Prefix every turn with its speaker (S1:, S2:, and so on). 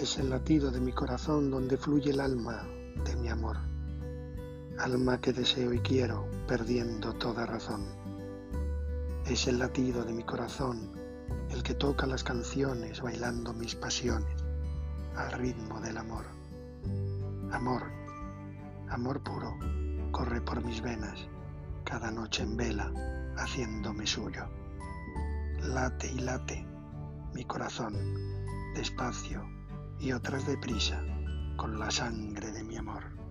S1: Es el latido de mi corazón donde fluye el alma de mi amor. Alma que deseo y quiero, perdiendo toda razón. Es el latido de mi corazón el que toca las canciones bailando mis pasiones al ritmo del amor. Amor, amor puro, corre por mis venas cada noche en vela haciéndome suyo. Late y late mi corazón, despacio y otras deprisa, con la sangre de mi amor.